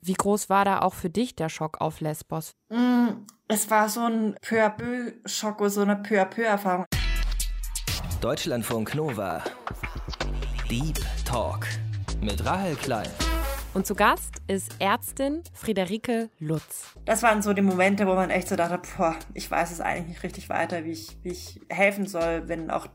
Wie groß war da auch für dich der Schock auf Lesbos? Mm, es war so ein peu à peu Schock, so eine peu à peu Erfahrung. Deutschlandfunk Nova. Deep Talk mit Rahel Klein. Und zu Gast ist Ärztin Friederike Lutz. Das waren so die Momente, wo man echt so dachte, boah, ich weiß es eigentlich nicht richtig weiter, wie ich, wie ich helfen soll, wenn auch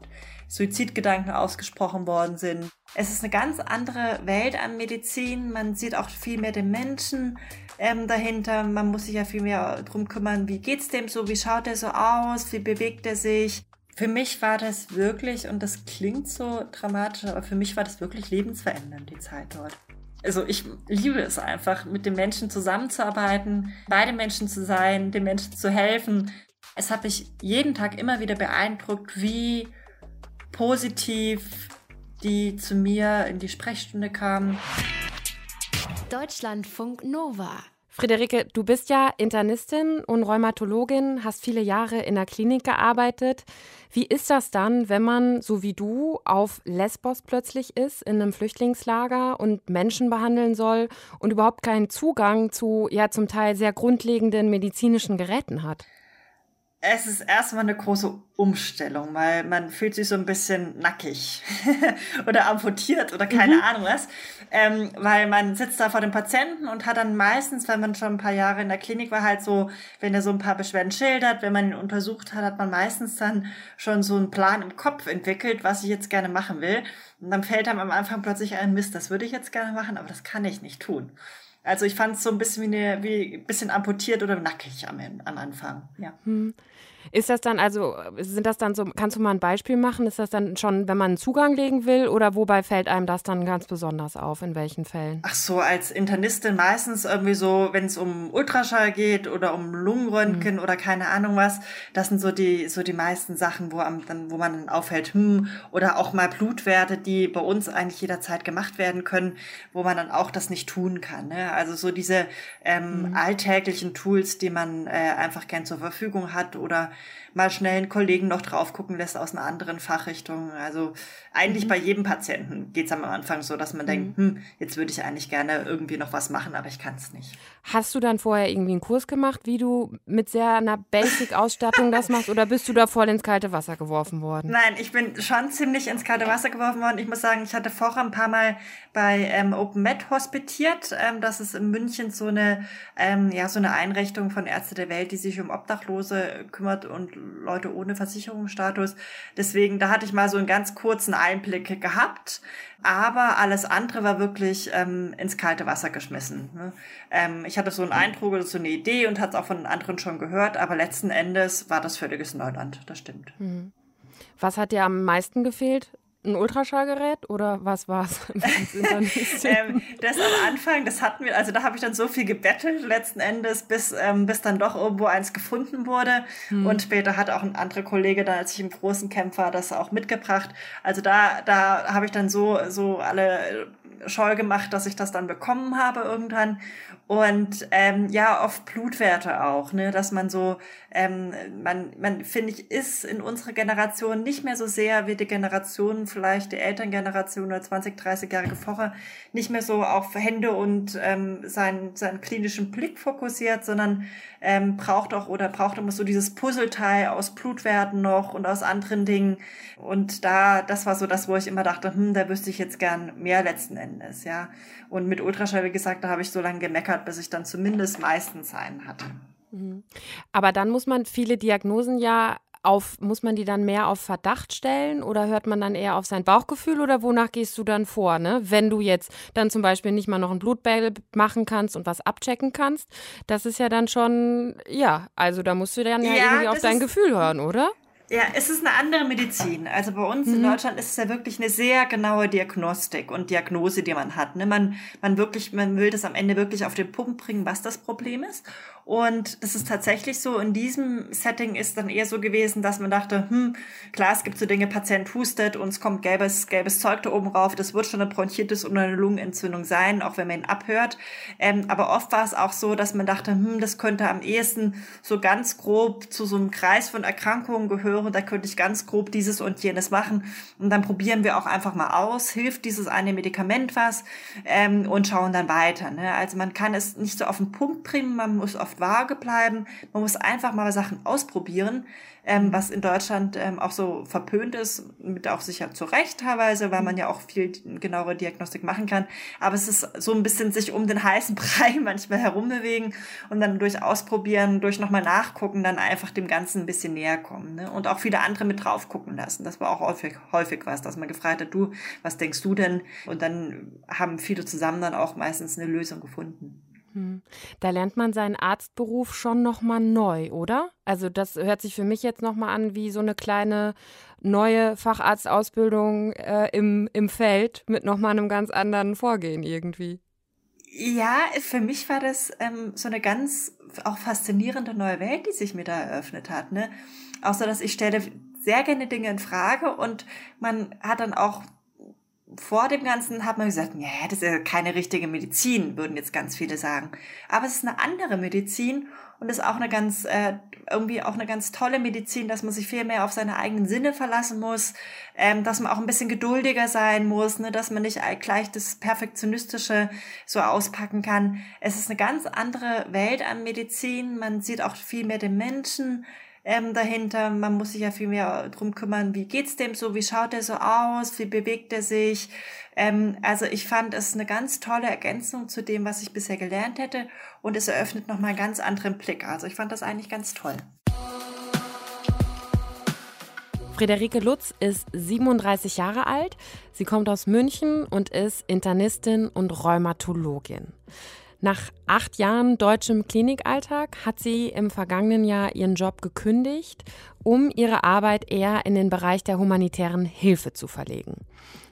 Suizidgedanken ausgesprochen worden sind. Es ist eine ganz andere Welt an Medizin. Man sieht auch viel mehr den Menschen ähm, dahinter. Man muss sich ja viel mehr drum kümmern, wie geht's dem so, wie schaut er so aus, wie bewegt er sich. Für mich war das wirklich, und das klingt so dramatisch, aber für mich war das wirklich lebensverändernd, die Zeit dort. Also ich liebe es einfach, mit den Menschen zusammenzuarbeiten, bei den Menschen zu sein, den Menschen zu helfen. Es hat mich jeden Tag immer wieder beeindruckt, wie positiv die zu mir in die Sprechstunde kamen. Deutschlandfunk Nova. Friederike, du bist ja Internistin und Rheumatologin, hast viele Jahre in der Klinik gearbeitet. Wie ist das dann, wenn man, so wie du, auf Lesbos plötzlich ist, in einem Flüchtlingslager und Menschen behandeln soll und überhaupt keinen Zugang zu, ja, zum Teil sehr grundlegenden medizinischen Geräten hat? Es ist erstmal eine große Umstellung, weil man fühlt sich so ein bisschen nackig oder amputiert oder keine mhm. Ahnung was, ähm, weil man sitzt da vor dem Patienten und hat dann meistens, wenn man schon ein paar Jahre in der Klinik war, halt so, wenn er so ein paar Beschwerden schildert, wenn man ihn untersucht hat, hat man meistens dann schon so einen Plan im Kopf entwickelt, was ich jetzt gerne machen will. Und dann fällt einem am Anfang plötzlich ein Mist, das würde ich jetzt gerne machen, aber das kann ich nicht tun. Also ich fand es so ein bisschen wie, eine, wie ein bisschen amputiert oder nackig am, am Anfang. Ja. Hm. Ist das dann also, sind das dann so, kannst du mal ein Beispiel machen? Ist das dann schon, wenn man einen Zugang legen will oder wobei fällt einem das dann ganz besonders auf? In welchen Fällen? Ach so, als Internistin meistens irgendwie so, wenn es um Ultraschall geht oder um Lungenröntgen mhm. oder keine Ahnung was, das sind so die, so die meisten Sachen, wo, am, dann, wo man dann auffällt, hm, oder auch mal Blutwerte, die bei uns eigentlich jederzeit gemacht werden können, wo man dann auch das nicht tun kann. Ne? Also so diese ähm, mhm. alltäglichen Tools, die man äh, einfach gern zur Verfügung hat oder mal schnell einen Kollegen noch drauf gucken lässt aus einer anderen Fachrichtung. Also eigentlich mhm. bei jedem Patienten geht es am Anfang so, dass man mhm. denkt, hm, jetzt würde ich eigentlich gerne irgendwie noch was machen, aber ich kann es nicht. Hast du dann vorher irgendwie einen Kurs gemacht, wie du mit sehr einer Basic-Ausstattung das machst oder bist du da voll ins kalte Wasser geworfen worden? Nein, ich bin schon ziemlich ins kalte Wasser geworfen worden. Ich muss sagen, ich hatte vorher ein paar Mal bei ähm, Open Med hospitiert. Ähm, das ist in München so eine, ähm, ja, so eine Einrichtung von Ärzte der Welt, die sich um Obdachlose kümmert und Leute ohne Versicherungsstatus. Deswegen, da hatte ich mal so einen ganz kurzen Einblick gehabt. Aber alles andere war wirklich ähm, ins kalte Wasser geschmissen. Ne? Ähm, ich hatte so einen Eindruck oder so eine Idee und hatte es auch von anderen schon gehört, aber letzten Endes war das völliges Neuland. Das stimmt. Mhm. Was hat dir am meisten gefehlt ein Ultraschallgerät oder was war es? ähm, das am Anfang, das hatten wir, also da habe ich dann so viel gebettelt letzten Endes, bis, ähm, bis dann doch irgendwo eins gefunden wurde. Hm. Und später hat auch ein anderer Kollege dann, als ich im großen Camp war, das auch mitgebracht. Also da, da habe ich dann so, so alle scheu gemacht, dass ich das dann bekommen habe irgendwann. Und ähm, ja, oft Blutwerte auch, ne, dass man so, ähm, man, man finde ich, ist in unserer Generation nicht mehr so sehr wie die Generation, vielleicht die Elterngeneration oder 20, 30-jährige vorher, nicht mehr so auf Hände und ähm, seinen, seinen klinischen Blick fokussiert, sondern ähm, braucht auch oder braucht immer so dieses Puzzleteil aus Blutwerten noch und aus anderen Dingen. Und da, das war so das, wo ich immer dachte, hm, da wüsste ich jetzt gern mehr letzten Endes, ja. Und mit Ultraschall, wie gesagt, da habe ich so lange gemeckert, bis ich dann zumindest meistens einen hatte. Mhm. Aber dann muss man viele Diagnosen ja auf, muss man die dann mehr auf Verdacht stellen oder hört man dann eher auf sein Bauchgefühl oder wonach gehst du dann vor, ne? Wenn du jetzt dann zum Beispiel nicht mal noch ein Blutbild machen kannst und was abchecken kannst, das ist ja dann schon, ja, also da musst du dann ja, ja irgendwie auf dein Gefühl hören, oder? Ja, es ist eine andere Medizin. Also bei uns mhm. in Deutschland ist es ja wirklich eine sehr genaue Diagnostik und Diagnose, die man hat. Ne? Man, man wirklich, man will das am Ende wirklich auf den Punkt bringen, was das Problem ist. Und das ist tatsächlich so, in diesem Setting ist dann eher so gewesen, dass man dachte, hm, klar, es gibt so Dinge, Patient hustet und es kommt gelbes, gelbes Zeug da oben rauf, das wird schon eine Bronchitis oder eine Lungenentzündung sein, auch wenn man ihn abhört. Ähm, aber oft war es auch so, dass man dachte, hm, das könnte am ehesten so ganz grob zu so einem Kreis von Erkrankungen gehören, höre, da könnte ich ganz grob dieses und jenes machen. Und dann probieren wir auch einfach mal aus, hilft dieses eine Medikament was ähm, und schauen dann weiter. Ne? Also man kann es nicht so auf den Punkt bringen, man muss vage bleiben, man muss einfach mal Sachen ausprobieren ähm, was in Deutschland ähm, auch so verpönt ist, mit auch sicher zu Recht teilweise, weil man ja auch viel genauere Diagnostik machen kann. Aber es ist so ein bisschen sich um den heißen Brei manchmal herumbewegen und dann durch Ausprobieren, durch nochmal nachgucken, dann einfach dem Ganzen ein bisschen näher kommen. Ne? Und auch viele andere mit drauf gucken lassen. Das war auch häufig, häufig was, dass man gefragt hat, du, was denkst du denn? Und dann haben viele zusammen dann auch meistens eine Lösung gefunden. Hm. Da lernt man seinen Arztberuf schon nochmal neu, oder? Also das hört sich für mich jetzt nochmal an wie so eine kleine neue Facharztausbildung äh, im, im Feld mit nochmal einem ganz anderen Vorgehen irgendwie. Ja, für mich war das ähm, so eine ganz auch faszinierende neue Welt, die sich mir da eröffnet hat. Ne? Auch so, dass ich stelle sehr gerne Dinge in Frage und man hat dann auch vor dem Ganzen hat man gesagt, ja, das ist ja keine richtige Medizin, würden jetzt ganz viele sagen. Aber es ist eine andere Medizin und ist auch eine ganz, äh, irgendwie auch eine ganz tolle Medizin, dass man sich viel mehr auf seine eigenen Sinne verlassen muss, ähm, dass man auch ein bisschen geduldiger sein muss, ne, dass man nicht gleich das Perfektionistische so auspacken kann. Es ist eine ganz andere Welt an Medizin. Man sieht auch viel mehr den Menschen ähm, dahinter. Man muss sich ja viel mehr drum kümmern, wie geht's dem so, wie schaut er so aus, wie bewegt er sich. Ähm, also ich fand es eine ganz tolle Ergänzung zu dem, was ich bisher gelernt hätte und es eröffnet nochmal einen ganz anderen Blick. Also ich fand das eigentlich ganz toll. Friederike Lutz ist 37 Jahre alt. Sie kommt aus München und ist Internistin und Rheumatologin. Nach acht Jahren deutschem Klinikalltag hat sie im vergangenen Jahr ihren Job gekündigt, um ihre Arbeit eher in den Bereich der humanitären Hilfe zu verlegen.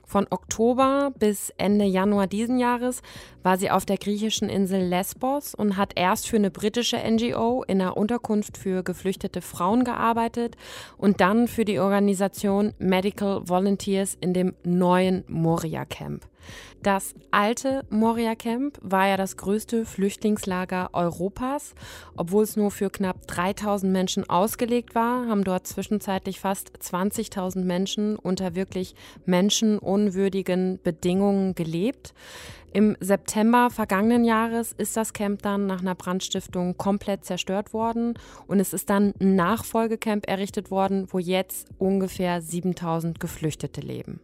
Von Oktober bis Ende Januar diesen Jahres war sie auf der griechischen Insel Lesbos und hat erst für eine britische NGO in einer Unterkunft für geflüchtete Frauen gearbeitet und dann für die Organisation Medical Volunteers in dem neuen Moria Camp. Das alte Moria Camp war ja das größte Flüchtlingslager Europas. Obwohl es nur für knapp 3000 Menschen ausgelegt war, haben dort zwischenzeitlich fast 20.000 Menschen unter wirklich menschenunwürdigen Bedingungen gelebt. Im September vergangenen Jahres ist das Camp dann nach einer Brandstiftung komplett zerstört worden und es ist dann ein Nachfolgecamp errichtet worden, wo jetzt ungefähr 7000 Geflüchtete leben.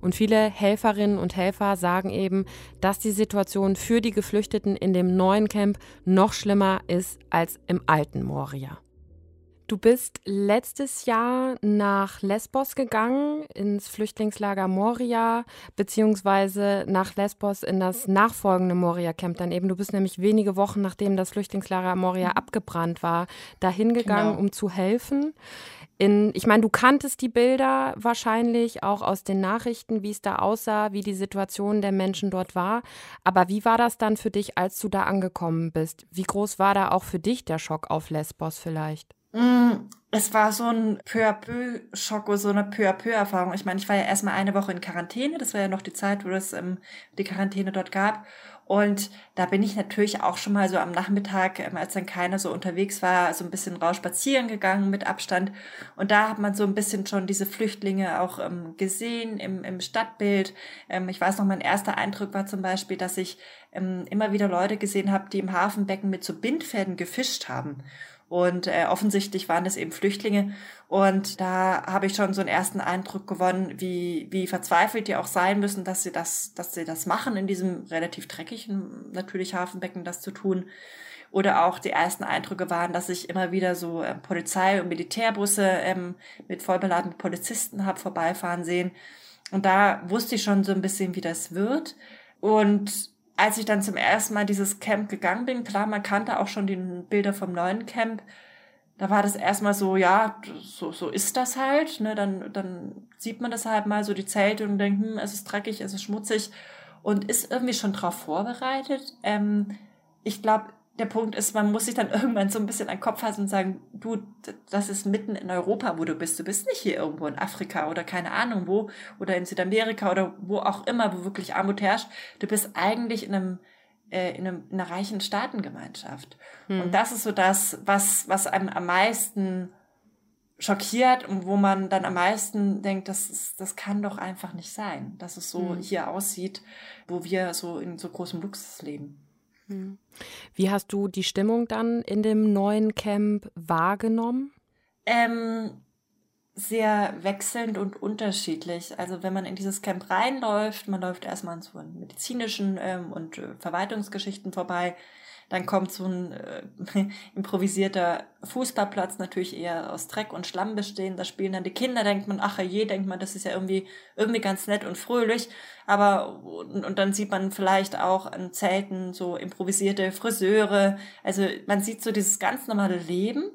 Und viele Helferinnen und Helfer sagen eben, dass die Situation für die Geflüchteten in dem neuen Camp noch schlimmer ist als im alten Moria. Du bist letztes Jahr nach Lesbos gegangen, ins Flüchtlingslager Moria, beziehungsweise nach Lesbos in das nachfolgende Moria-Camp dann eben. Du bist nämlich wenige Wochen nachdem das Flüchtlingslager Moria mhm. abgebrannt war, dahin gegangen, genau. um zu helfen. In, ich meine, du kanntest die Bilder wahrscheinlich auch aus den Nachrichten, wie es da aussah, wie die Situation der Menschen dort war. Aber wie war das dann für dich, als du da angekommen bist? Wie groß war da auch für dich der Schock auf Lesbos vielleicht? Mm, es war so ein peu à peu Schock so eine peu à peu Erfahrung. Ich meine, ich war ja erstmal eine Woche in Quarantäne. Das war ja noch die Zeit, wo es ähm, die Quarantäne dort gab. Und da bin ich natürlich auch schon mal so am Nachmittag, ähm, als dann keiner so unterwegs war, so ein bisschen raus spazieren gegangen mit Abstand. Und da hat man so ein bisschen schon diese Flüchtlinge auch ähm, gesehen im, im Stadtbild. Ähm, ich weiß noch, mein erster Eindruck war zum Beispiel, dass ich ähm, immer wieder Leute gesehen habe, die im Hafenbecken mit so Bindfäden gefischt haben. Und äh, offensichtlich waren es eben Flüchtlinge. Und da habe ich schon so einen ersten Eindruck gewonnen, wie, wie verzweifelt die auch sein müssen, dass sie das, dass sie das machen, in diesem relativ dreckigen, natürlich Hafenbecken das zu tun. Oder auch die ersten Eindrücke waren, dass ich immer wieder so äh, Polizei- und Militärbusse ähm, mit vollbeladenen Polizisten habe vorbeifahren sehen. Und da wusste ich schon so ein bisschen, wie das wird. Und als ich dann zum ersten Mal dieses Camp gegangen bin, klar, man kannte auch schon die Bilder vom neuen Camp, da war das erstmal so, ja, so, so ist das halt, ne, dann, dann sieht man das halt mal, so die Zelte und denkt, hm, es ist dreckig, es ist schmutzig und ist irgendwie schon drauf vorbereitet. Ähm, ich glaube, der Punkt ist, man muss sich dann irgendwann so ein bisschen an den Kopf fassen und sagen, du, das ist mitten in Europa, wo du bist. Du bist nicht hier irgendwo in Afrika oder keine Ahnung wo oder in Südamerika oder wo auch immer, wo wirklich Armut herrscht. Du bist eigentlich in einem äh, in, einem, in einer reichen Staatengemeinschaft. Hm. Und das ist so das, was, was einem am meisten schockiert und wo man dann am meisten denkt, das, ist, das kann doch einfach nicht sein, dass es so mhm. hier aussieht, wo wir so in so großem Luxus leben. Wie hast du die Stimmung dann in dem neuen Camp wahrgenommen? Ähm, sehr wechselnd und unterschiedlich. Also wenn man in dieses Camp reinläuft, man läuft erstmal an so medizinischen ähm, und äh, Verwaltungsgeschichten vorbei, dann kommt so ein äh, improvisierter Fußballplatz, natürlich eher aus Dreck und Schlamm bestehen. Da spielen dann die Kinder, denkt man, ach je, denkt man, das ist ja irgendwie, irgendwie ganz nett und fröhlich. Aber, und, und dann sieht man vielleicht auch an Zelten so improvisierte Friseure. Also man sieht so dieses ganz normale Leben.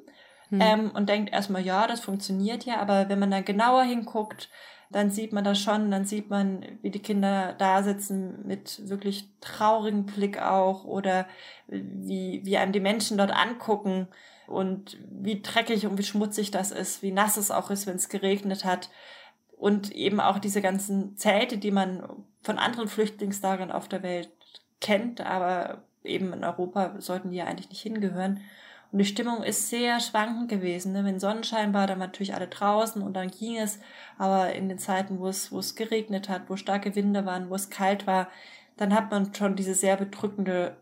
Hm. Ähm, und denkt erstmal, ja, das funktioniert ja, aber wenn man dann genauer hinguckt, dann sieht man das schon, dann sieht man, wie die Kinder da sitzen mit wirklich traurigem Blick auch oder wie, wie einem die Menschen dort angucken und wie dreckig und wie schmutzig das ist, wie nass es auch ist, wenn es geregnet hat. Und eben auch diese ganzen Zelte, die man von anderen Flüchtlingslagern auf der Welt kennt, aber eben in Europa sollten die ja eigentlich nicht hingehören. Und die Stimmung ist sehr schwankend gewesen. Ne? Wenn Sonnenschein war, dann natürlich alle draußen und dann ging es. Aber in den Zeiten, wo es, wo es geregnet hat, wo starke Winde waren, wo es kalt war, dann hat man schon diese sehr bedrückende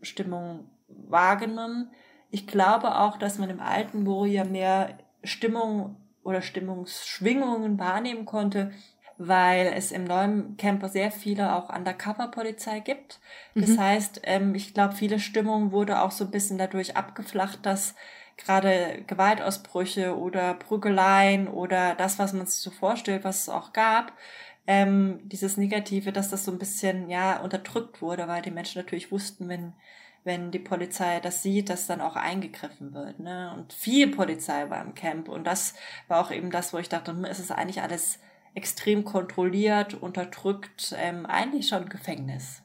Stimmung wahrgenommen. Ich glaube auch, dass man im alten ja mehr Stimmung oder Stimmungsschwingungen wahrnehmen konnte, weil es im neuen Camper sehr viele auch Undercover-Polizei gibt. Das mhm. heißt, ähm, ich glaube, viele Stimmung wurde auch so ein bisschen dadurch abgeflacht, dass gerade Gewaltausbrüche oder Prügeleien oder das, was man sich so vorstellt, was es auch gab, ähm, dieses Negative, dass das so ein bisschen ja unterdrückt wurde, weil die Menschen natürlich wussten, wenn wenn die Polizei das sieht, dass dann auch eingegriffen wird. Ne? Und viel Polizei war im Camp und das war auch eben das, wo ich dachte, hm, ist es eigentlich alles extrem kontrolliert, unterdrückt, ähm, eigentlich schon Gefängnis.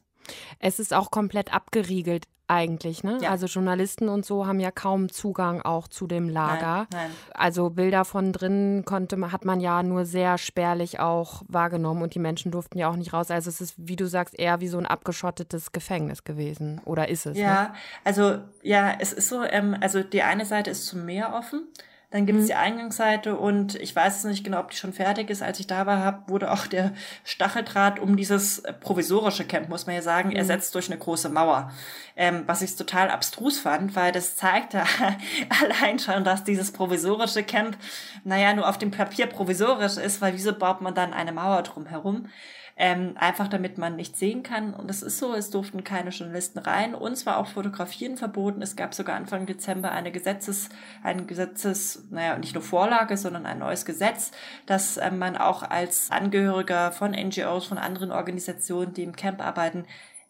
Es ist auch komplett abgeriegelt eigentlich, ne? Ja. Also Journalisten und so haben ja kaum Zugang auch zu dem Lager. Nein, nein. Also Bilder von drinnen konnte hat man ja nur sehr spärlich auch wahrgenommen und die Menschen durften ja auch nicht raus. Also es ist, wie du sagst, eher wie so ein abgeschottetes Gefängnis gewesen. Oder ist es? Ja, ne? also ja, es ist so, ähm, also die eine Seite ist zum Meer offen. Dann gibt es mhm. die Eingangsseite und ich weiß nicht genau, ob die schon fertig ist. Als ich da war, hab, wurde auch der Stacheldraht um dieses provisorische Camp, muss man ja sagen, mhm. ersetzt durch eine große Mauer. Ähm, was ich total abstrus fand, weil das zeigte allein schon, dass dieses provisorische Camp, naja, nur auf dem Papier provisorisch ist, weil wieso baut man dann eine Mauer drumherum? Ähm, einfach damit man nicht sehen kann. Und es ist so, es durften keine Journalisten rein. Uns war auch Fotografieren verboten. Es gab sogar Anfang Dezember eine Gesetzes, ein Gesetzes, naja, nicht nur Vorlage, sondern ein neues Gesetz, dass ähm, man auch als Angehöriger von NGOs, von anderen Organisationen, die im Camp arbeiten,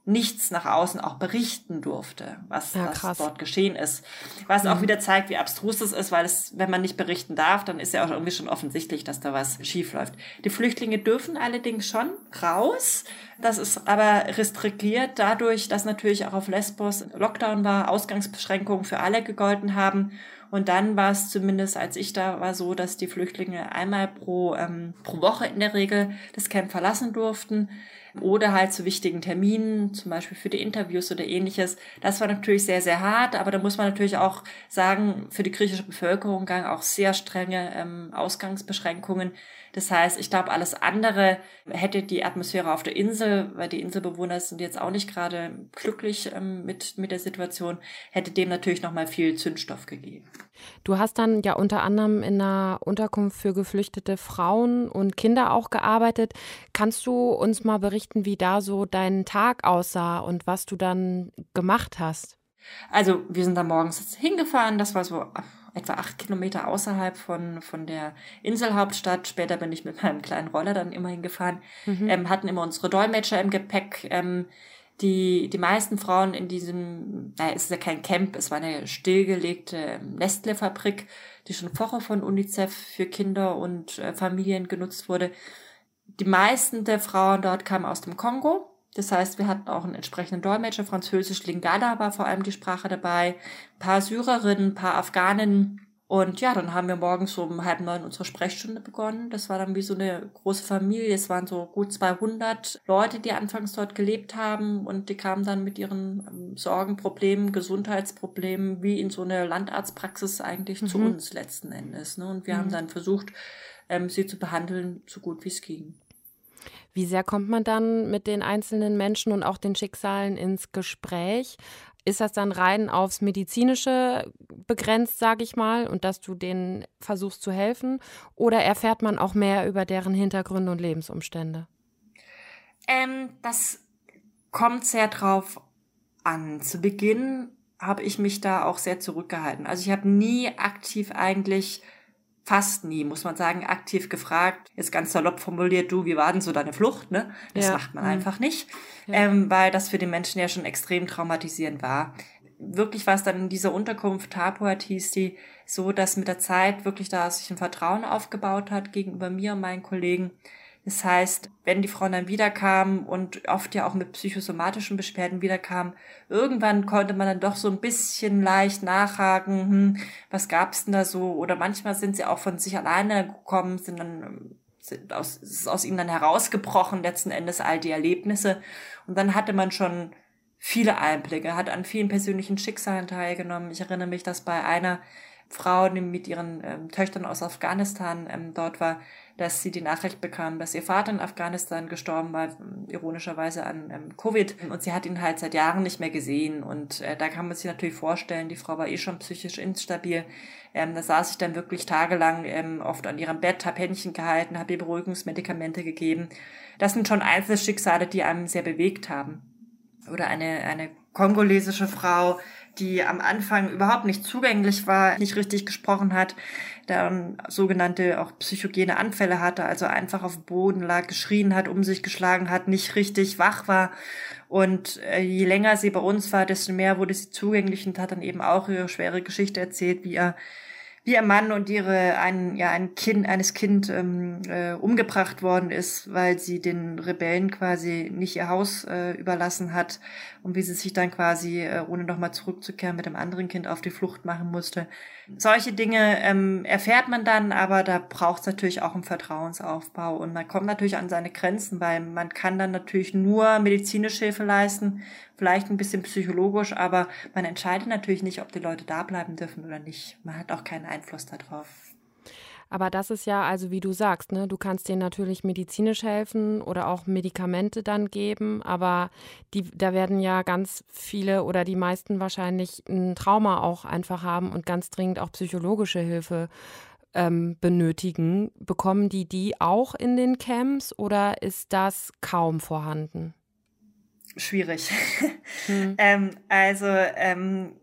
nichts nach außen auch berichten durfte, was, ja, was dort geschehen ist. Was mhm. auch wieder zeigt, wie abstrus es ist, weil es, wenn man nicht berichten darf, dann ist ja auch irgendwie schon offensichtlich, dass da was schief läuft. Die Flüchtlinge dürfen allerdings schon raus. Das ist aber restriktiert dadurch, dass natürlich auch auf Lesbos Lockdown war, Ausgangsbeschränkungen für alle gegolten haben. Und dann war es zumindest, als ich da war, so, dass die Flüchtlinge einmal pro, ähm, pro Woche in der Regel das Camp verlassen durften oder halt zu wichtigen Terminen, zum Beispiel für die Interviews oder ähnliches. Das war natürlich sehr, sehr hart, aber da muss man natürlich auch sagen, für die griechische Bevölkerung gang auch sehr strenge ähm, Ausgangsbeschränkungen. Das heißt, ich glaube, alles andere hätte die Atmosphäre auf der Insel, weil die Inselbewohner sind jetzt auch nicht gerade glücklich ähm, mit, mit der Situation, hätte dem natürlich nochmal viel Zündstoff gegeben. Du hast dann ja unter anderem in einer Unterkunft für geflüchtete Frauen und Kinder auch gearbeitet. Kannst du uns mal berichten, wie da so dein Tag aussah und was du dann gemacht hast? Also wir sind da morgens hingefahren, das war so etwa acht Kilometer außerhalb von, von der Inselhauptstadt. Später bin ich mit meinem kleinen Roller dann immer hingefahren. Mhm. Ähm, hatten immer unsere Dolmetscher im Gepäck. Ähm, die, die meisten Frauen in diesem, naja, es ist ja kein Camp, es war eine stillgelegte Nestle-Fabrik, die schon vorher von UNICEF für Kinder und äh, Familien genutzt wurde. Die meisten der Frauen dort kamen aus dem Kongo. Das heißt, wir hatten auch einen entsprechenden Dolmetscher. Französisch Lingala war vor allem die Sprache dabei. Ein paar Syrerinnen, ein paar Afghaninnen Und ja, dann haben wir morgens um halb neun unsere Sprechstunde begonnen. Das war dann wie so eine große Familie. Es waren so gut 200 Leute, die anfangs dort gelebt haben und die kamen dann mit ihren ähm, Sorgen, Problemen, Gesundheitsproblemen wie in so eine Landarztpraxis eigentlich mhm. zu uns letzten Endes. Ne? Und wir mhm. haben dann versucht, ähm, sie zu behandeln, so gut wie es ging. Wie sehr kommt man dann mit den einzelnen Menschen und auch den Schicksalen ins Gespräch? Ist das dann rein aufs Medizinische begrenzt, sage ich mal, und dass du denen versuchst zu helfen? Oder erfährt man auch mehr über deren Hintergründe und Lebensumstände? Ähm, das kommt sehr drauf an. Zu Beginn habe ich mich da auch sehr zurückgehalten. Also ich habe nie aktiv eigentlich fast nie, muss man sagen, aktiv gefragt, jetzt ganz salopp formuliert, du, wie war denn so deine Flucht? Ne? Das ja. macht man mhm. einfach nicht, ja. ähm, weil das für den Menschen ja schon extrem traumatisierend war. Wirklich war es dann in dieser Unterkunft, Tapuat hieß die, so, dass mit der Zeit wirklich da sich ein Vertrauen aufgebaut hat gegenüber mir und meinen Kollegen das heißt, wenn die Frauen dann wiederkamen und oft ja auch mit psychosomatischen Beschwerden wiederkamen, irgendwann konnte man dann doch so ein bisschen leicht nachhaken, hm, was gab's denn da so? Oder manchmal sind sie auch von sich alleine gekommen, sind dann sind aus, ist aus ihnen dann herausgebrochen, letzten Endes all die Erlebnisse. Und dann hatte man schon viele Einblicke, hat an vielen persönlichen Schicksalen teilgenommen. Ich erinnere mich, dass bei einer Frau, die mit ihren ähm, Töchtern aus Afghanistan ähm, dort war, dass sie die Nachricht bekam, dass ihr Vater in Afghanistan gestorben war, ironischerweise an ähm, Covid. Und sie hat ihn halt seit Jahren nicht mehr gesehen. Und äh, da kann man sich natürlich vorstellen, die Frau war eh schon psychisch instabil. Ähm, da saß ich dann wirklich tagelang ähm, oft an ihrem Bett, habe Händchen gehalten, habe ihr Beruhigungsmedikamente gegeben. Das sind schon Einzelschicksale, die einem sehr bewegt haben. Oder eine, eine kongolesische Frau, die am Anfang überhaupt nicht zugänglich war, nicht richtig gesprochen hat, dann sogenannte auch psychogene Anfälle hatte, also einfach auf dem Boden lag, geschrien hat, um sich geschlagen hat, nicht richtig wach war. Und äh, je länger sie bei uns war, desto mehr wurde sie zugänglich und hat dann eben auch ihre schwere Geschichte erzählt, wie er wie ihr Mann und ihre ein ja ein Kind eines Kind ähm, äh, umgebracht worden ist, weil sie den Rebellen quasi nicht ihr Haus äh, überlassen hat und wie sie sich dann quasi äh, ohne nochmal zurückzukehren mit dem anderen Kind auf die Flucht machen musste. Solche Dinge ähm, erfährt man dann, aber da braucht es natürlich auch einen Vertrauensaufbau und man kommt natürlich an seine Grenzen, weil man kann dann natürlich nur medizinische Hilfe leisten vielleicht ein bisschen psychologisch, aber man entscheidet natürlich nicht, ob die Leute da bleiben dürfen oder nicht. Man hat auch keinen Einfluss darauf. Aber das ist ja, also wie du sagst, ne, du kannst denen natürlich medizinisch helfen oder auch Medikamente dann geben, aber die, da werden ja ganz viele oder die meisten wahrscheinlich ein Trauma auch einfach haben und ganz dringend auch psychologische Hilfe ähm, benötigen. Bekommen die die auch in den Camps oder ist das kaum vorhanden? schwierig. Hm. ähm, also ähm,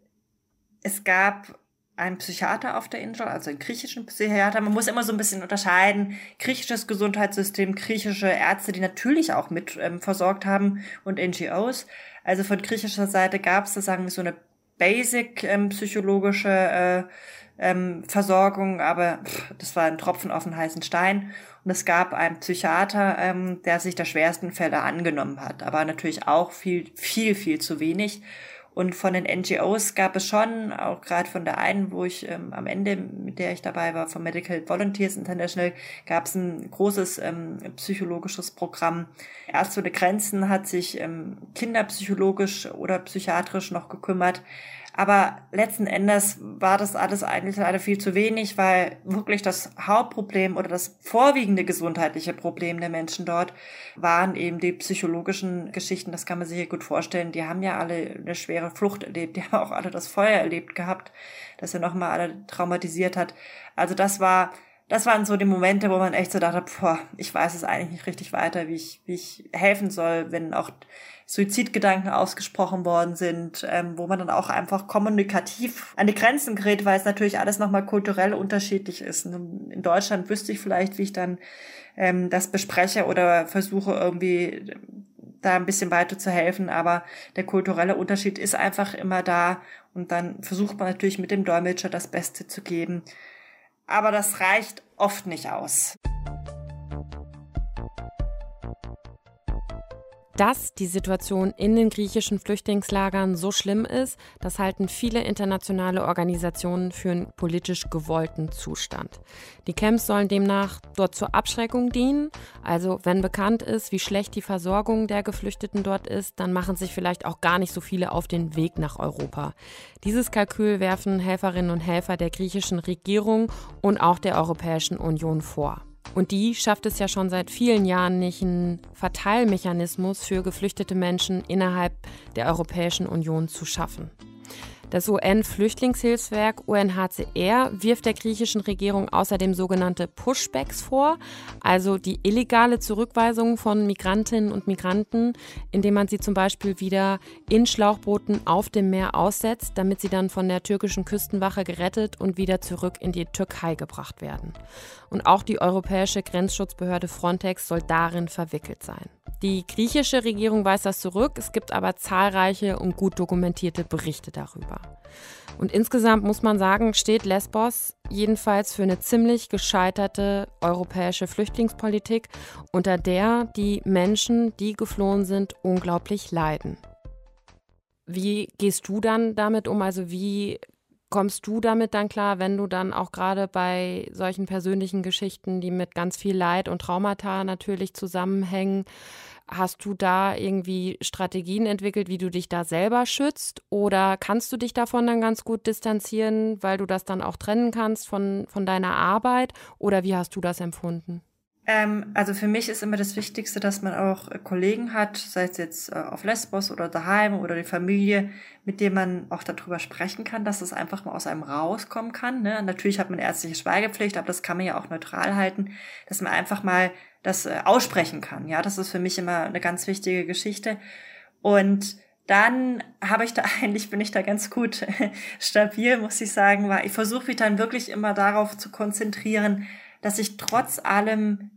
es gab einen Psychiater auf der Insel, also einen griechischen Psychiater. Man muss immer so ein bisschen unterscheiden. Griechisches Gesundheitssystem, griechische Ärzte, die natürlich auch mit ähm, versorgt haben und NGOs. Also von griechischer Seite gab es sagen wir so eine basic ähm, psychologische äh, ähm, Versorgung, aber pff, das war ein Tropfen auf den heißen Stein. Und es gab einen Psychiater, ähm, der sich der schwersten Fälle angenommen hat, aber natürlich auch viel, viel, viel zu wenig. Und von den NGOs gab es schon, auch gerade von der einen, wo ich ähm, am Ende, mit der ich dabei war, von Medical Volunteers International, gab es ein großes ähm, psychologisches Programm. Ärzte ohne Grenzen hat sich ähm, kinderpsychologisch oder psychiatrisch noch gekümmert. Aber letzten Endes war das alles eigentlich leider viel zu wenig, weil wirklich das Hauptproblem oder das vorwiegende gesundheitliche Problem der Menschen dort waren eben die psychologischen Geschichten. Das kann man sich hier gut vorstellen. Die haben ja alle eine schwere Flucht erlebt. Die haben auch alle das Feuer erlebt gehabt, das ja nochmal alle traumatisiert hat. Also das war das waren so die Momente, wo man echt so dachte, boah, ich weiß es eigentlich nicht richtig weiter, wie ich, wie ich helfen soll, wenn auch Suizidgedanken ausgesprochen worden sind, ähm, wo man dann auch einfach kommunikativ an die Grenzen gerät, weil es natürlich alles nochmal kulturell unterschiedlich ist. In Deutschland wüsste ich vielleicht, wie ich dann ähm, das bespreche oder versuche irgendwie da ein bisschen weiter zu helfen, aber der kulturelle Unterschied ist einfach immer da und dann versucht man natürlich mit dem Dolmetscher das Beste zu geben. Aber das reicht oft nicht aus. Dass die Situation in den griechischen Flüchtlingslagern so schlimm ist, das halten viele internationale Organisationen für einen politisch gewollten Zustand. Die Camps sollen demnach dort zur Abschreckung dienen. Also wenn bekannt ist, wie schlecht die Versorgung der Geflüchteten dort ist, dann machen sich vielleicht auch gar nicht so viele auf den Weg nach Europa. Dieses Kalkül werfen Helferinnen und Helfer der griechischen Regierung und auch der Europäischen Union vor. Und die schafft es ja schon seit vielen Jahren nicht, einen Verteilmechanismus für geflüchtete Menschen innerhalb der Europäischen Union zu schaffen. Das UN-Flüchtlingshilfswerk UNHCR wirft der griechischen Regierung außerdem sogenannte Pushbacks vor, also die illegale Zurückweisung von Migrantinnen und Migranten, indem man sie zum Beispiel wieder in Schlauchbooten auf dem Meer aussetzt, damit sie dann von der türkischen Küstenwache gerettet und wieder zurück in die Türkei gebracht werden. Und auch die europäische Grenzschutzbehörde Frontex soll darin verwickelt sein. Die griechische Regierung weist das zurück, es gibt aber zahlreiche und gut dokumentierte Berichte darüber. Und insgesamt muss man sagen, steht Lesbos jedenfalls für eine ziemlich gescheiterte europäische Flüchtlingspolitik, unter der die Menschen, die geflohen sind, unglaublich leiden. Wie gehst du dann damit um? Also wie kommst du damit dann klar, wenn du dann auch gerade bei solchen persönlichen Geschichten, die mit ganz viel Leid und Traumata natürlich zusammenhängen, Hast du da irgendwie Strategien entwickelt, wie du dich da selber schützt? Oder kannst du dich davon dann ganz gut distanzieren, weil du das dann auch trennen kannst von, von deiner Arbeit? Oder wie hast du das empfunden? Ähm, also für mich ist immer das Wichtigste, dass man auch äh, Kollegen hat, sei es jetzt äh, auf Lesbos oder daheim oder die Familie, mit dem man auch darüber sprechen kann, dass es einfach mal aus einem rauskommen kann. Ne? Natürlich hat man ärztliche Schweigepflicht, aber das kann man ja auch neutral halten, dass man einfach mal das äh, aussprechen kann. Ja, das ist für mich immer eine ganz wichtige Geschichte. Und dann habe ich da eigentlich bin ich da ganz gut stabil, muss ich sagen, weil ich versuche mich dann wirklich immer darauf zu konzentrieren, dass ich trotz allem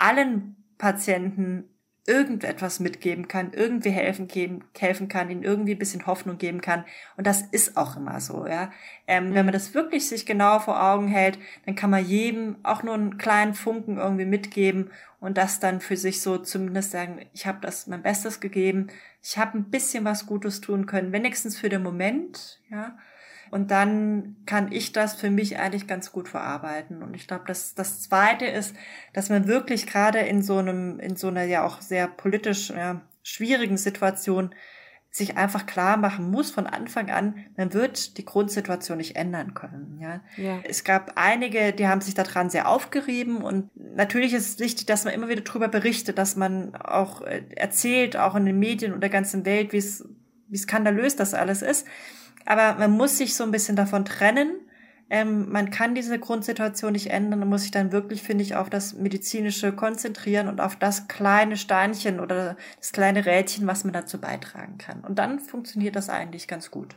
allen Patienten irgendetwas mitgeben kann, irgendwie helfen, geben, helfen kann, ihnen irgendwie ein bisschen Hoffnung geben kann. Und das ist auch immer so, ja. Ähm, wenn man das wirklich sich genau vor Augen hält, dann kann man jedem auch nur einen kleinen Funken irgendwie mitgeben und das dann für sich so zumindest sagen, ich habe das mein Bestes gegeben, ich habe ein bisschen was Gutes tun können, wenigstens für den Moment, ja. Und dann kann ich das für mich eigentlich ganz gut verarbeiten. Und ich glaube, dass das Zweite ist, dass man wirklich gerade in so einem, in so einer ja auch sehr politisch ja, schwierigen Situation sich einfach klar machen muss von Anfang an, man wird die Grundsituation nicht ändern können. Ja? ja. Es gab einige, die haben sich daran sehr aufgerieben und natürlich ist es wichtig, dass man immer wieder darüber berichtet, dass man auch äh, erzählt, auch in den Medien und der ganzen Welt, wie es wie skandalös das alles ist. Aber man muss sich so ein bisschen davon trennen. Ähm, man kann diese Grundsituation nicht ändern. Man muss sich dann wirklich, finde ich, auf das Medizinische konzentrieren und auf das kleine Steinchen oder das kleine Rädchen, was man dazu beitragen kann. Und dann funktioniert das eigentlich ganz gut.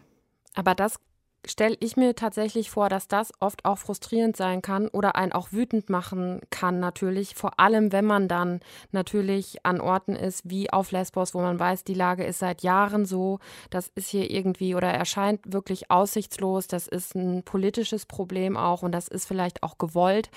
Aber das stelle ich mir tatsächlich vor, dass das oft auch frustrierend sein kann oder einen auch wütend machen kann natürlich, vor allem wenn man dann natürlich an Orten ist wie auf Lesbos, wo man weiß, die Lage ist seit Jahren so, das ist hier irgendwie oder erscheint wirklich aussichtslos, das ist ein politisches Problem auch und das ist vielleicht auch gewollt,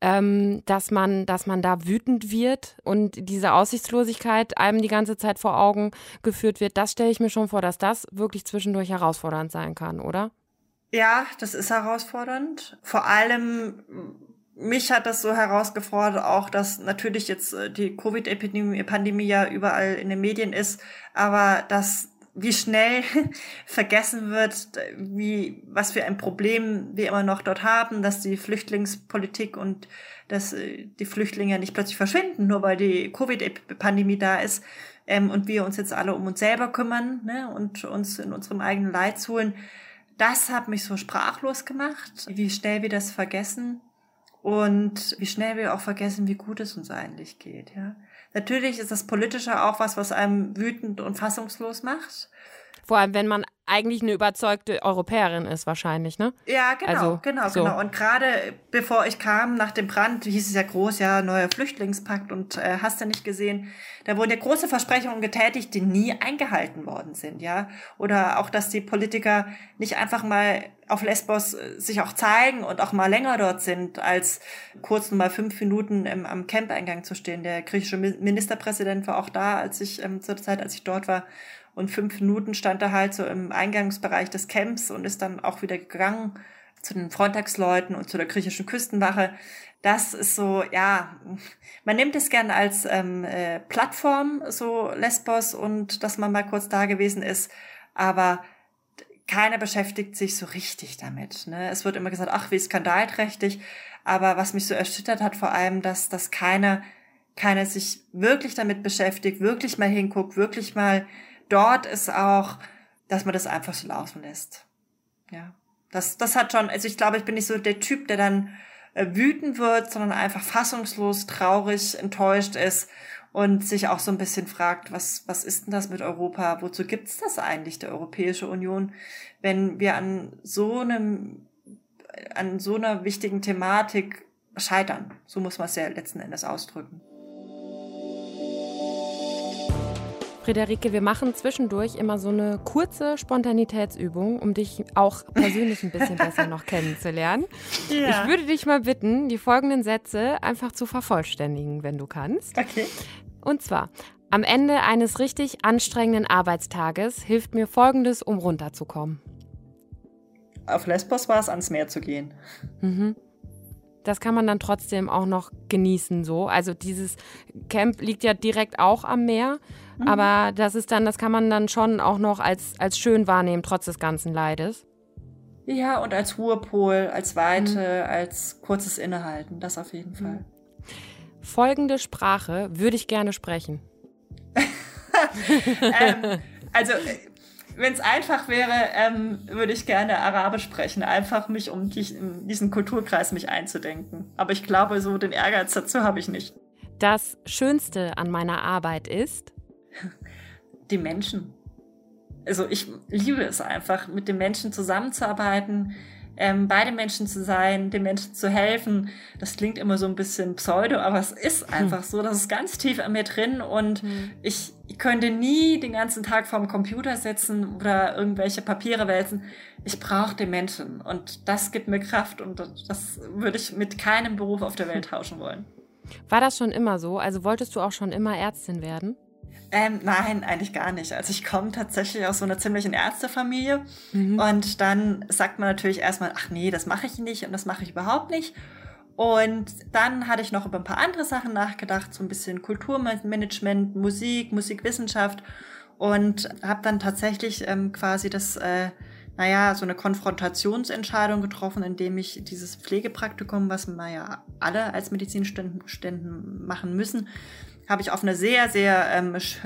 ähm, dass man, dass man da wütend wird und diese Aussichtslosigkeit einem die ganze Zeit vor Augen geführt wird, das stelle ich mir schon vor, dass das wirklich zwischendurch herausfordernd sein kann, oder? Ja, das ist herausfordernd. Vor allem mich hat das so herausgefordert, auch dass natürlich jetzt äh, die Covid-Epidemie, Pandemie ja überall in den Medien ist, aber dass wie schnell vergessen wird, wie, was für ein Problem wir immer noch dort haben, dass die Flüchtlingspolitik und dass äh, die Flüchtlinge nicht plötzlich verschwinden, nur weil die Covid-Pandemie da ist, ähm, und wir uns jetzt alle um uns selber kümmern, ne, und uns in unserem eigenen Leid suhlen das hat mich so sprachlos gemacht, wie schnell wir das vergessen und wie schnell wir auch vergessen, wie gut es uns eigentlich geht. Ja. Natürlich ist das Politische auch was, was einem wütend und fassungslos macht. Vor allem, wenn man eigentlich eine überzeugte Europäerin ist wahrscheinlich, ne? Ja, genau, also, genau, so. genau. Und gerade bevor ich kam, nach dem Brand, hieß es ja groß, ja, neuer Flüchtlingspakt und äh, hast du nicht gesehen, da wurden ja große Versprechungen getätigt, die nie eingehalten worden sind, ja. Oder auch, dass die Politiker nicht einfach mal auf Lesbos äh, sich auch zeigen und auch mal länger dort sind, als kurz nur mal fünf Minuten im, am Campeingang zu stehen. Der griechische Ministerpräsident war auch da, als ich ähm, zur Zeit, als ich dort war und fünf Minuten stand er halt so im Eingangsbereich des Camps und ist dann auch wieder gegangen zu den Frontex-Leuten und zu der griechischen Küstenwache. Das ist so, ja, man nimmt es gern als ähm, äh, Plattform, so Lesbos und dass man mal kurz da gewesen ist, aber keiner beschäftigt sich so richtig damit. Ne? Es wird immer gesagt, ach, wie skandalträchtig, aber was mich so erschüttert hat, vor allem, dass, dass keiner, keiner sich wirklich damit beschäftigt, wirklich mal hinguckt, wirklich mal dort ist auch, dass man das einfach so laufen lässt. Ja. Das, das hat schon, also ich glaube, ich bin nicht so der Typ, der dann äh, wütend wird, sondern einfach fassungslos, traurig, enttäuscht ist und sich auch so ein bisschen fragt, was, was ist denn das mit Europa? Wozu gibt's das eigentlich, der Europäische Union, wenn wir an so einem, an so einer wichtigen Thematik scheitern? So muss man es ja letzten Endes ausdrücken. Friederike, wir machen zwischendurch immer so eine kurze Spontanitätsübung, um dich auch persönlich ein bisschen besser noch kennenzulernen. Ja. Ich würde dich mal bitten, die folgenden Sätze einfach zu vervollständigen, wenn du kannst. Okay. Und zwar, am Ende eines richtig anstrengenden Arbeitstages hilft mir Folgendes, um runterzukommen. Auf Lesbos war es, ans Meer zu gehen. Mhm das kann man dann trotzdem auch noch genießen so. Also dieses Camp liegt ja direkt auch am Meer, mhm. aber das ist dann, das kann man dann schon auch noch als, als schön wahrnehmen, trotz des ganzen Leides. Ja, und als Ruhepol, als Weite, mhm. als kurzes Innehalten, das auf jeden Fall. Folgende Sprache würde ich gerne sprechen. ähm, also wenn es einfach wäre, ähm, würde ich gerne Arabisch sprechen, einfach mich um die, in diesen Kulturkreis mich einzudenken. Aber ich glaube, so den Ehrgeiz dazu habe ich nicht. Das Schönste an meiner Arbeit ist? Die Menschen. Also ich liebe es einfach, mit den Menschen zusammenzuarbeiten, ähm, bei den Menschen zu sein, den Menschen zu helfen. Das klingt immer so ein bisschen pseudo, aber es ist hm. einfach so, das ist ganz tief an mir drin und hm. ich, ich könnte nie den ganzen Tag vorm Computer sitzen oder irgendwelche Papiere wälzen. Ich brauche den Menschen und das gibt mir Kraft und das würde ich mit keinem Beruf auf der Welt tauschen wollen. War das schon immer so? Also wolltest du auch schon immer Ärztin werden? Ähm, nein, eigentlich gar nicht. Also ich komme tatsächlich aus so einer ziemlichen Ärztefamilie mhm. und dann sagt man natürlich erstmal, ach nee, das mache ich nicht und das mache ich überhaupt nicht. Und dann hatte ich noch über ein paar andere Sachen nachgedacht, so ein bisschen Kulturmanagement, Musik, Musikwissenschaft und habe dann tatsächlich ähm, quasi das, äh, naja, so eine Konfrontationsentscheidung getroffen, indem ich dieses Pflegepraktikum, was wir ja alle als Medizinstudenten machen müssen, habe ich auf einer sehr, sehr ähm, sch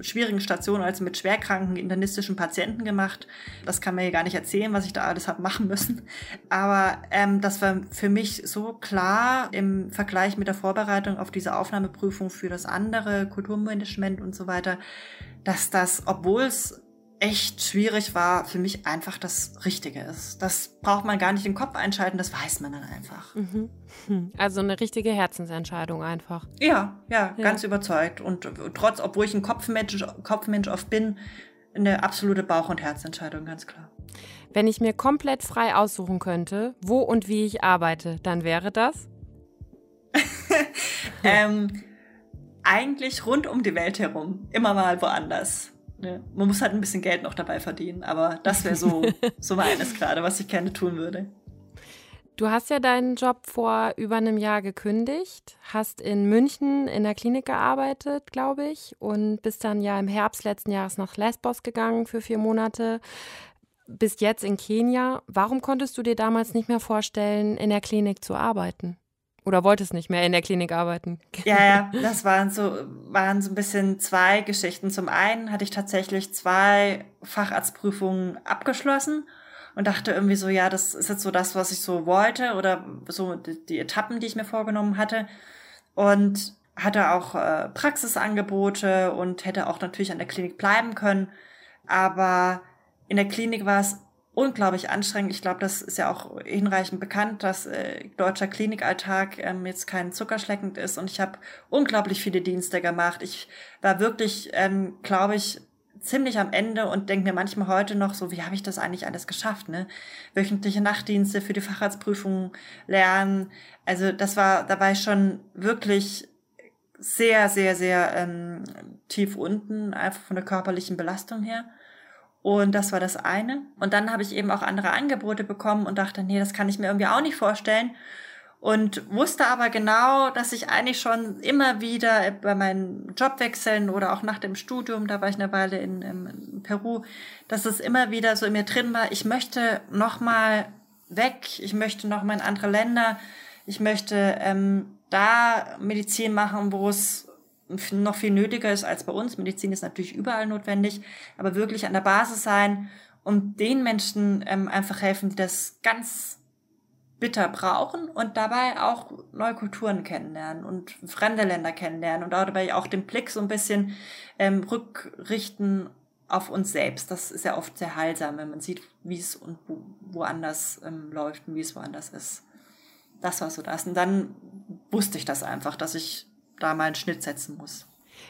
schwierigen Station, also mit schwerkranken internistischen Patienten gemacht. Das kann man hier gar nicht erzählen, was ich da alles habe machen müssen. Aber ähm, das war für mich so klar im Vergleich mit der Vorbereitung auf diese Aufnahmeprüfung für das andere Kulturmanagement und so weiter, dass das, obwohl es echt schwierig war, für mich einfach das Richtige ist. Das braucht man gar nicht den Kopf einschalten, das weiß man dann einfach. Mhm. Hm. Also eine richtige Herzensentscheidung einfach. Ja, ja, ja. ganz überzeugt. Und trotz, obwohl ich ein Kopfmensch, Kopfmensch oft bin, eine absolute Bauch- und Herzentscheidung, ganz klar. Wenn ich mir komplett frei aussuchen könnte, wo und wie ich arbeite, dann wäre das? ähm, eigentlich rund um die Welt herum. Immer mal woanders. Ja, man muss halt ein bisschen Geld noch dabei verdienen, aber das wäre so, so meines gerade, was ich gerne tun würde. Du hast ja deinen Job vor über einem Jahr gekündigt, hast in München in der Klinik gearbeitet, glaube ich, und bist dann ja im Herbst letzten Jahres nach Lesbos gegangen für vier Monate, bist jetzt in Kenia. Warum konntest du dir damals nicht mehr vorstellen, in der Klinik zu arbeiten? Oder wolltest nicht mehr in der Klinik arbeiten? Ja, ja, das waren so, waren so ein bisschen zwei Geschichten. Zum einen hatte ich tatsächlich zwei Facharztprüfungen abgeschlossen und dachte irgendwie so, ja, das ist jetzt so das, was ich so wollte oder so die, Etappen, die ich mir vorgenommen hatte. Und hatte auch äh, Praxisangebote und hätte auch natürlich an der Klinik bleiben können. Aber In der Klinik war es unglaublich anstrengend. Ich glaube, das ist ja auch hinreichend bekannt, dass äh, deutscher Klinikalltag ähm, jetzt kein zuckerschleckend ist. Und ich habe unglaublich viele Dienste gemacht. Ich war wirklich, ähm, glaube ich, ziemlich am Ende und denke mir manchmal heute noch so, wie habe ich das eigentlich alles geschafft? Ne? Wöchentliche Nachtdienste für die Facharztprüfung lernen. Also das war, da war ich schon wirklich sehr, sehr, sehr ähm, tief unten, einfach von der körperlichen Belastung her. Und das war das eine. Und dann habe ich eben auch andere Angebote bekommen und dachte, nee, das kann ich mir irgendwie auch nicht vorstellen. Und wusste aber genau, dass ich eigentlich schon immer wieder bei meinen Jobwechseln oder auch nach dem Studium, da war ich eine Weile in, in Peru, dass es immer wieder so in mir drin war, ich möchte nochmal weg, ich möchte nochmal in andere Länder, ich möchte ähm, da Medizin machen, wo es noch viel nötiger ist als bei uns. Medizin ist natürlich überall notwendig, aber wirklich an der Basis sein und den Menschen ähm, einfach helfen, die das ganz bitter brauchen und dabei auch neue Kulturen kennenlernen und fremde Länder kennenlernen und dabei auch den Blick so ein bisschen ähm, rückrichten auf uns selbst. Das ist ja oft sehr heilsam, wenn man sieht, wie es und wo, woanders ähm, läuft und wie es woanders ist. Das war so das. Und dann wusste ich das einfach, dass ich da mal einen Schnitt setzen muss.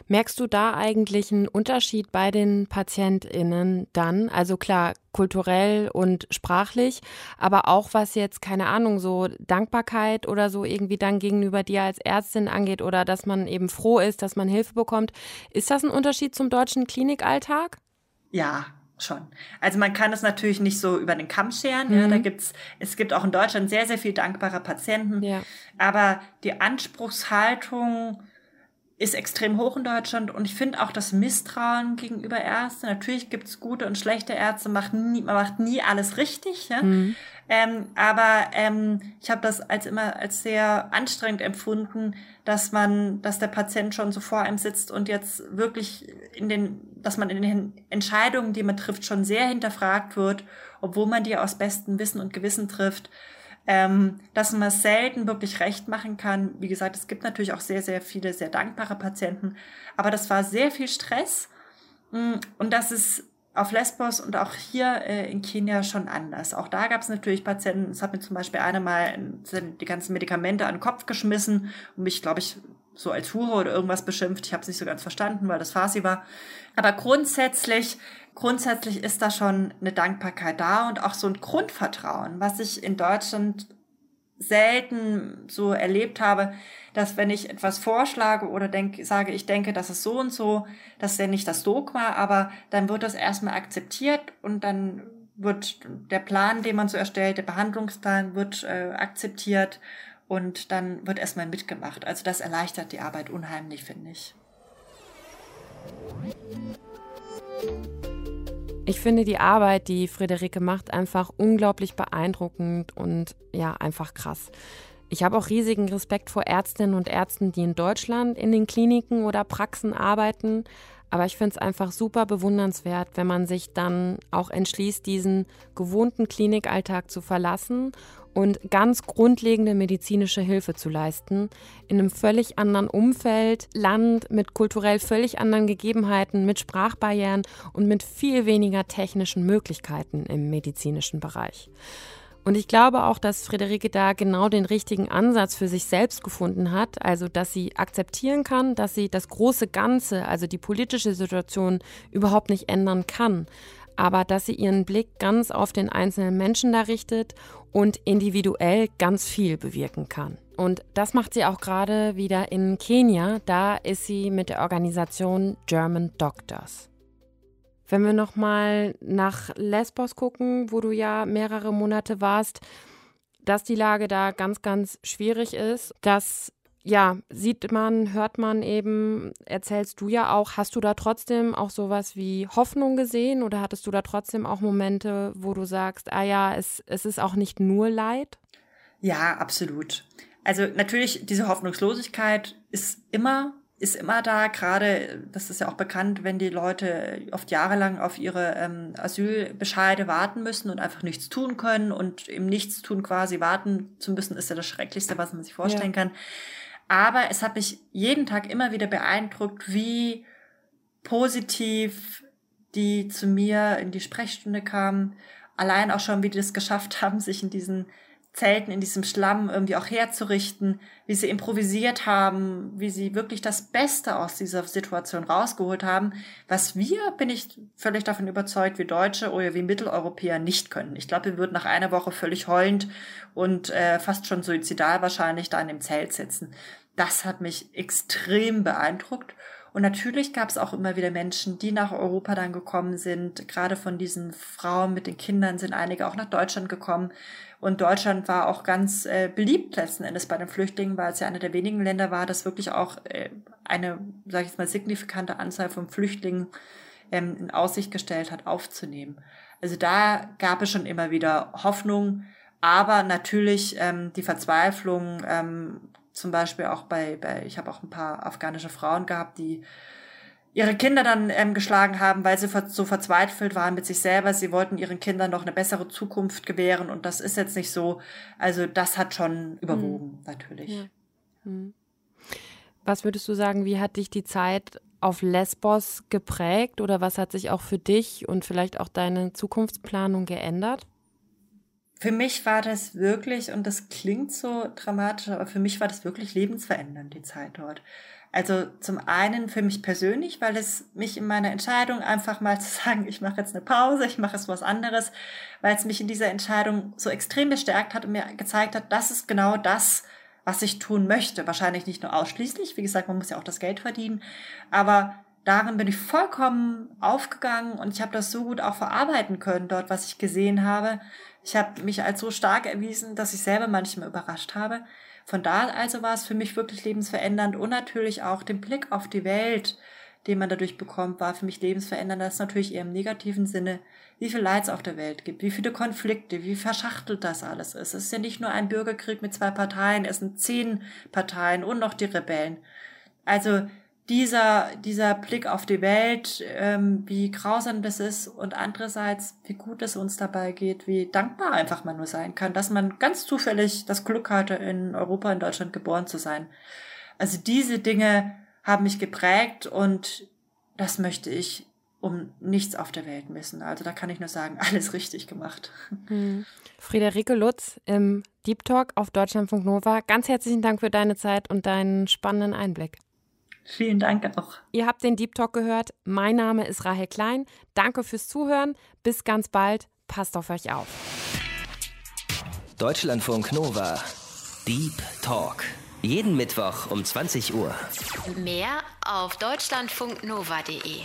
Merkst du da eigentlich einen Unterschied bei den PatientInnen dann? Also klar, kulturell und sprachlich, aber auch was jetzt, keine Ahnung, so Dankbarkeit oder so irgendwie dann gegenüber dir als Ärztin angeht oder dass man eben froh ist, dass man Hilfe bekommt. Ist das ein Unterschied zum deutschen Klinikalltag? Ja, schon. Also man kann es natürlich nicht so über den Kamm scheren. Mhm. Ja, da gibt's, es gibt auch in Deutschland sehr, sehr viel dankbare Patienten. Ja. Aber die Anspruchshaltung ist extrem hoch in Deutschland und ich finde auch das Misstrauen gegenüber Ärzten. Natürlich gibt es gute und schlechte Ärzte, macht nie, man macht nie alles richtig. Ja? Mhm. Ähm, aber ähm, ich habe das als immer als sehr anstrengend empfunden, dass man, dass der Patient schon so vor einem sitzt und jetzt wirklich in den, dass man in den Entscheidungen, die man trifft, schon sehr hinterfragt wird, obwohl man die aus bestem Wissen und Gewissen trifft ähm, dass man selten wirklich recht machen kann. Wie gesagt, es gibt natürlich auch sehr, sehr viele sehr dankbare Patienten, aber das war sehr viel Stress mm, und das ist auf Lesbos und auch hier äh, in Kenia schon anders. Auch da gab es natürlich Patienten, es hat mir zum Beispiel eine mal die ganzen Medikamente an den Kopf geschmissen und mich, glaube ich, so als Hure oder irgendwas beschimpft. Ich habe es nicht so ganz verstanden, weil das Farsi war. Aber grundsätzlich grundsätzlich ist da schon eine Dankbarkeit da und auch so ein Grundvertrauen, was ich in Deutschland selten so erlebt habe, dass wenn ich etwas vorschlage oder denk, sage, ich denke, das ist so und so, das ist ja nicht das Dogma, aber dann wird das erstmal akzeptiert und dann wird der Plan, den man so erstellt, der Behandlungsplan wird äh, akzeptiert und dann wird erstmal mitgemacht. Also das erleichtert die Arbeit unheimlich, finde ich. Ich finde die Arbeit, die Friederike macht, einfach unglaublich beeindruckend und ja, einfach krass. Ich habe auch riesigen Respekt vor Ärztinnen und Ärzten, die in Deutschland in den Kliniken oder Praxen arbeiten. Aber ich finde es einfach super bewundernswert, wenn man sich dann auch entschließt, diesen gewohnten Klinikalltag zu verlassen und ganz grundlegende medizinische Hilfe zu leisten, in einem völlig anderen Umfeld, Land mit kulturell völlig anderen Gegebenheiten, mit Sprachbarrieren und mit viel weniger technischen Möglichkeiten im medizinischen Bereich. Und ich glaube auch, dass Friederike da genau den richtigen Ansatz für sich selbst gefunden hat, also dass sie akzeptieren kann, dass sie das große Ganze, also die politische Situation überhaupt nicht ändern kann, aber dass sie ihren Blick ganz auf den einzelnen Menschen da richtet und individuell ganz viel bewirken kann. Und das macht sie auch gerade wieder in Kenia. Da ist sie mit der Organisation German Doctors. Wenn wir nochmal nach Lesbos gucken, wo du ja mehrere Monate warst, dass die Lage da ganz, ganz schwierig ist, dass ja, sieht man, hört man eben, erzählst du ja auch. Hast du da trotzdem auch sowas wie Hoffnung gesehen oder hattest du da trotzdem auch Momente, wo du sagst, ah ja, es, es ist auch nicht nur Leid? Ja, absolut. Also natürlich, diese Hoffnungslosigkeit ist immer, ist immer da, gerade, das ist ja auch bekannt, wenn die Leute oft jahrelang auf ihre ähm, Asylbescheide warten müssen und einfach nichts tun können und im Nichtstun quasi warten zu müssen, ist ja das Schrecklichste, was man sich vorstellen ja. kann. Aber es hat mich jeden Tag immer wieder beeindruckt, wie positiv die zu mir in die Sprechstunde kamen. Allein auch schon, wie die das geschafft haben, sich in diesen Zelten in diesem Schlamm irgendwie auch herzurichten, wie sie improvisiert haben, wie sie wirklich das Beste aus dieser Situation rausgeholt haben, was wir, bin ich völlig davon überzeugt, wie Deutsche oder wie Mitteleuropäer nicht können. Ich glaube, wir würden nach einer Woche völlig heulend und äh, fast schon suizidal wahrscheinlich da in dem Zelt sitzen. Das hat mich extrem beeindruckt. Und natürlich gab es auch immer wieder Menschen, die nach Europa dann gekommen sind. Gerade von diesen Frauen mit den Kindern sind einige auch nach Deutschland gekommen und Deutschland war auch ganz äh, beliebt letzten Endes bei den Flüchtlingen, weil es ja einer der wenigen Länder war, das wirklich auch äh, eine, sage ich jetzt mal, signifikante Anzahl von Flüchtlingen ähm, in Aussicht gestellt hat, aufzunehmen. Also da gab es schon immer wieder Hoffnung, aber natürlich ähm, die Verzweiflung, ähm, zum Beispiel auch bei, bei ich habe auch ein paar afghanische Frauen gehabt, die ihre Kinder dann ähm, geschlagen haben, weil sie so verzweifelt waren mit sich selber. Sie wollten ihren Kindern noch eine bessere Zukunft gewähren und das ist jetzt nicht so. Also das hat schon überwogen, mhm. natürlich. Ja. Mhm. Was würdest du sagen, wie hat dich die Zeit auf Lesbos geprägt oder was hat sich auch für dich und vielleicht auch deine Zukunftsplanung geändert? Für mich war das wirklich, und das klingt so dramatisch, aber für mich war das wirklich lebensverändernd, die Zeit dort. Also zum einen für mich persönlich, weil es mich in meiner Entscheidung einfach mal zu sagen, ich mache jetzt eine Pause, ich mache jetzt was anderes, weil es mich in dieser Entscheidung so extrem bestärkt hat und mir gezeigt hat, das ist genau das, was ich tun möchte. Wahrscheinlich nicht nur ausschließlich, wie gesagt, man muss ja auch das Geld verdienen, aber darin bin ich vollkommen aufgegangen und ich habe das so gut auch verarbeiten können dort, was ich gesehen habe. Ich habe mich als so stark erwiesen, dass ich selber manchmal überrascht habe. Von da also war es für mich wirklich lebensverändernd und natürlich auch den Blick auf die Welt, den man dadurch bekommt, war für mich lebensverändernd. Das ist natürlich eher im negativen Sinne, wie viel Leid es auf der Welt gibt, wie viele Konflikte, wie verschachtelt das alles ist. Es ist ja nicht nur ein Bürgerkrieg mit zwei Parteien, es sind zehn Parteien und noch die Rebellen. Also dieser, dieser Blick auf die Welt, ähm, wie grausam das ist und andererseits, wie gut es uns dabei geht, wie dankbar einfach man nur sein kann, dass man ganz zufällig das Glück hatte, in Europa, in Deutschland geboren zu sein. Also diese Dinge haben mich geprägt und das möchte ich um nichts auf der Welt missen. Also da kann ich nur sagen, alles richtig gemacht. Hm. Friederike Lutz im Deep Talk auf Deutschlandfunk Nova. Ganz herzlichen Dank für deine Zeit und deinen spannenden Einblick. Vielen Dank auch. Ihr habt den Deep Talk gehört. Mein Name ist Rahel Klein. Danke fürs Zuhören. Bis ganz bald. Passt auf euch auf. Deutschlandfunk Nova. Deep Talk. Jeden Mittwoch um 20 Uhr. Mehr auf deutschlandfunknova.de.